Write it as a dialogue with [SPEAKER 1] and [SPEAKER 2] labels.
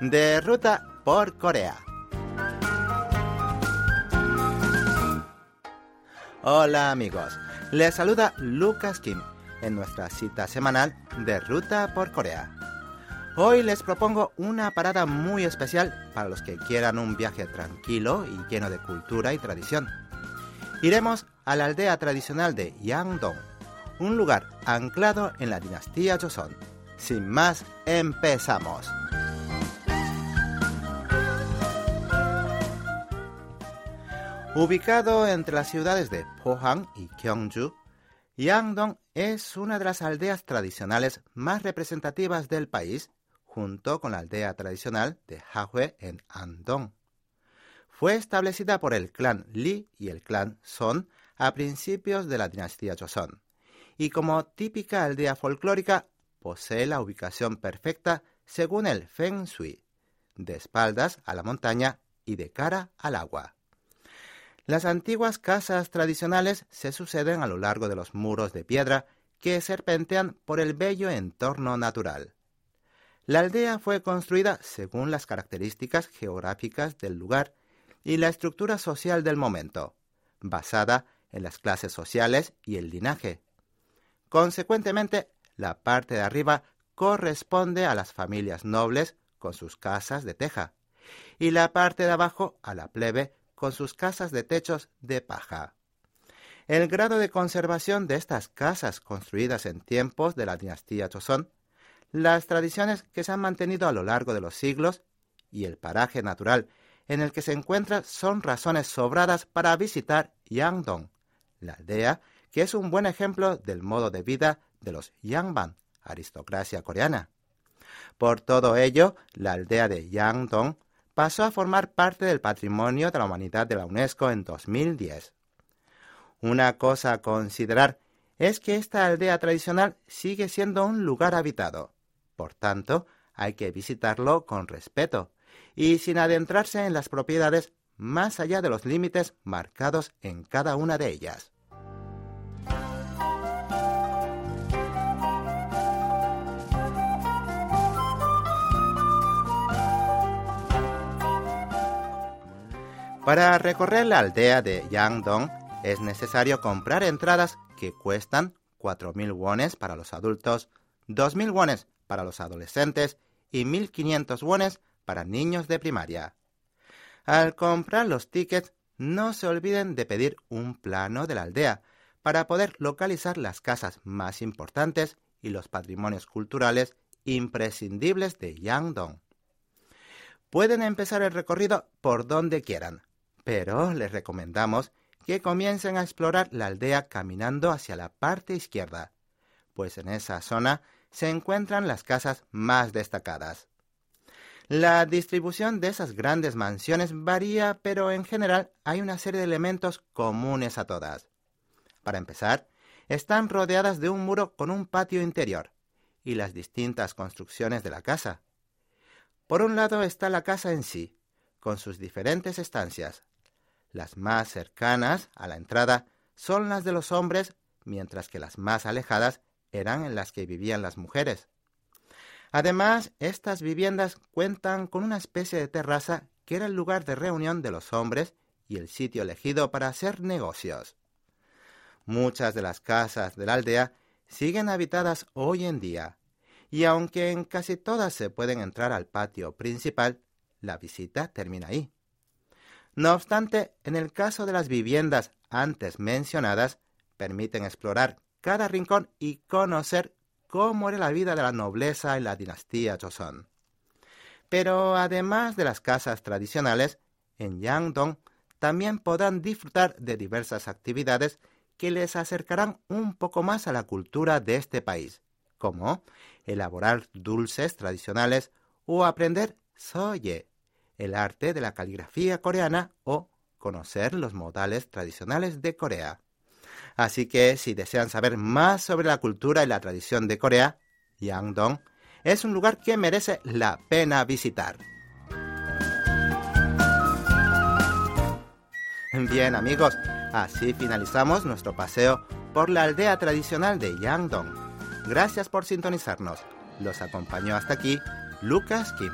[SPEAKER 1] de ruta por Corea. Hola amigos, les saluda Lucas Kim en nuestra cita semanal de Ruta por Corea. Hoy les propongo una parada muy especial para los que quieran un viaje tranquilo y lleno de cultura y tradición. Iremos a la aldea tradicional de Yangdong, un lugar anclado en la dinastía Joseon. Sin más, empezamos. Ubicado entre las ciudades de Pohang y Gyeongju, Yangdong es una de las aldeas tradicionales más representativas del país, junto con la aldea tradicional de Hahue en Andong. Fue establecida por el clan Li y el clan Son a principios de la dinastía Joseon, y como típica aldea folclórica posee la ubicación perfecta según el Feng Shui, de espaldas a la montaña y de cara al agua. Las antiguas casas tradicionales se suceden a lo largo de los muros de piedra que serpentean por el bello entorno natural. La aldea fue construida según las características geográficas del lugar y la estructura social del momento, basada en las clases sociales y el linaje. Consecuentemente, la parte de arriba corresponde a las familias nobles con sus casas de teja y la parte de abajo a la plebe con sus casas de techos de paja. El grado de conservación de estas casas construidas en tiempos de la dinastía Joseon, las tradiciones que se han mantenido a lo largo de los siglos y el paraje natural en el que se encuentra son razones sobradas para visitar Yangdong, la aldea que es un buen ejemplo del modo de vida de los Yangban, aristocracia coreana. Por todo ello, la aldea de Yangdong pasó a formar parte del Patrimonio de la Humanidad de la UNESCO en 2010. Una cosa a considerar es que esta aldea tradicional sigue siendo un lugar habitado. Por tanto, hay que visitarlo con respeto y sin adentrarse en las propiedades más allá de los límites marcados en cada una de ellas. Para recorrer la aldea de Yangdong es necesario comprar entradas que cuestan 4.000 wones para los adultos, 2.000 wones para los adolescentes y 1.500 wones para niños de primaria. Al comprar los tickets, no se olviden de pedir un plano de la aldea para poder localizar las casas más importantes y los patrimonios culturales imprescindibles de Yangdong. Pueden empezar el recorrido por donde quieran, pero les recomendamos que comiencen a explorar la aldea caminando hacia la parte izquierda, pues en esa zona se encuentran las casas más destacadas. La distribución de esas grandes mansiones varía, pero en general hay una serie de elementos comunes a todas. Para empezar, están rodeadas de un muro con un patio interior y las distintas construcciones de la casa. Por un lado está la casa en sí, con sus diferentes estancias, las más cercanas a la entrada son las de los hombres, mientras que las más alejadas eran en las que vivían las mujeres. Además, estas viviendas cuentan con una especie de terraza que era el lugar de reunión de los hombres y el sitio elegido para hacer negocios. Muchas de las casas de la aldea siguen habitadas hoy en día, y aunque en casi todas se pueden entrar al patio principal, la visita termina ahí. No obstante, en el caso de las viviendas antes mencionadas, permiten explorar cada rincón y conocer cómo era la vida de la nobleza en la dinastía Joseon. Pero además de las casas tradicionales, en Yangdong también podrán disfrutar de diversas actividades que les acercarán un poco más a la cultura de este país, como elaborar dulces tradicionales o aprender soye, el arte de la caligrafía coreana o conocer los modales tradicionales de Corea. Así que si desean saber más sobre la cultura y la tradición de Corea, Yangdong es un lugar que merece la pena visitar. Bien amigos, así finalizamos nuestro paseo por la aldea tradicional de Yangdong. Gracias por sintonizarnos. Los acompañó hasta aquí Lucas Kim.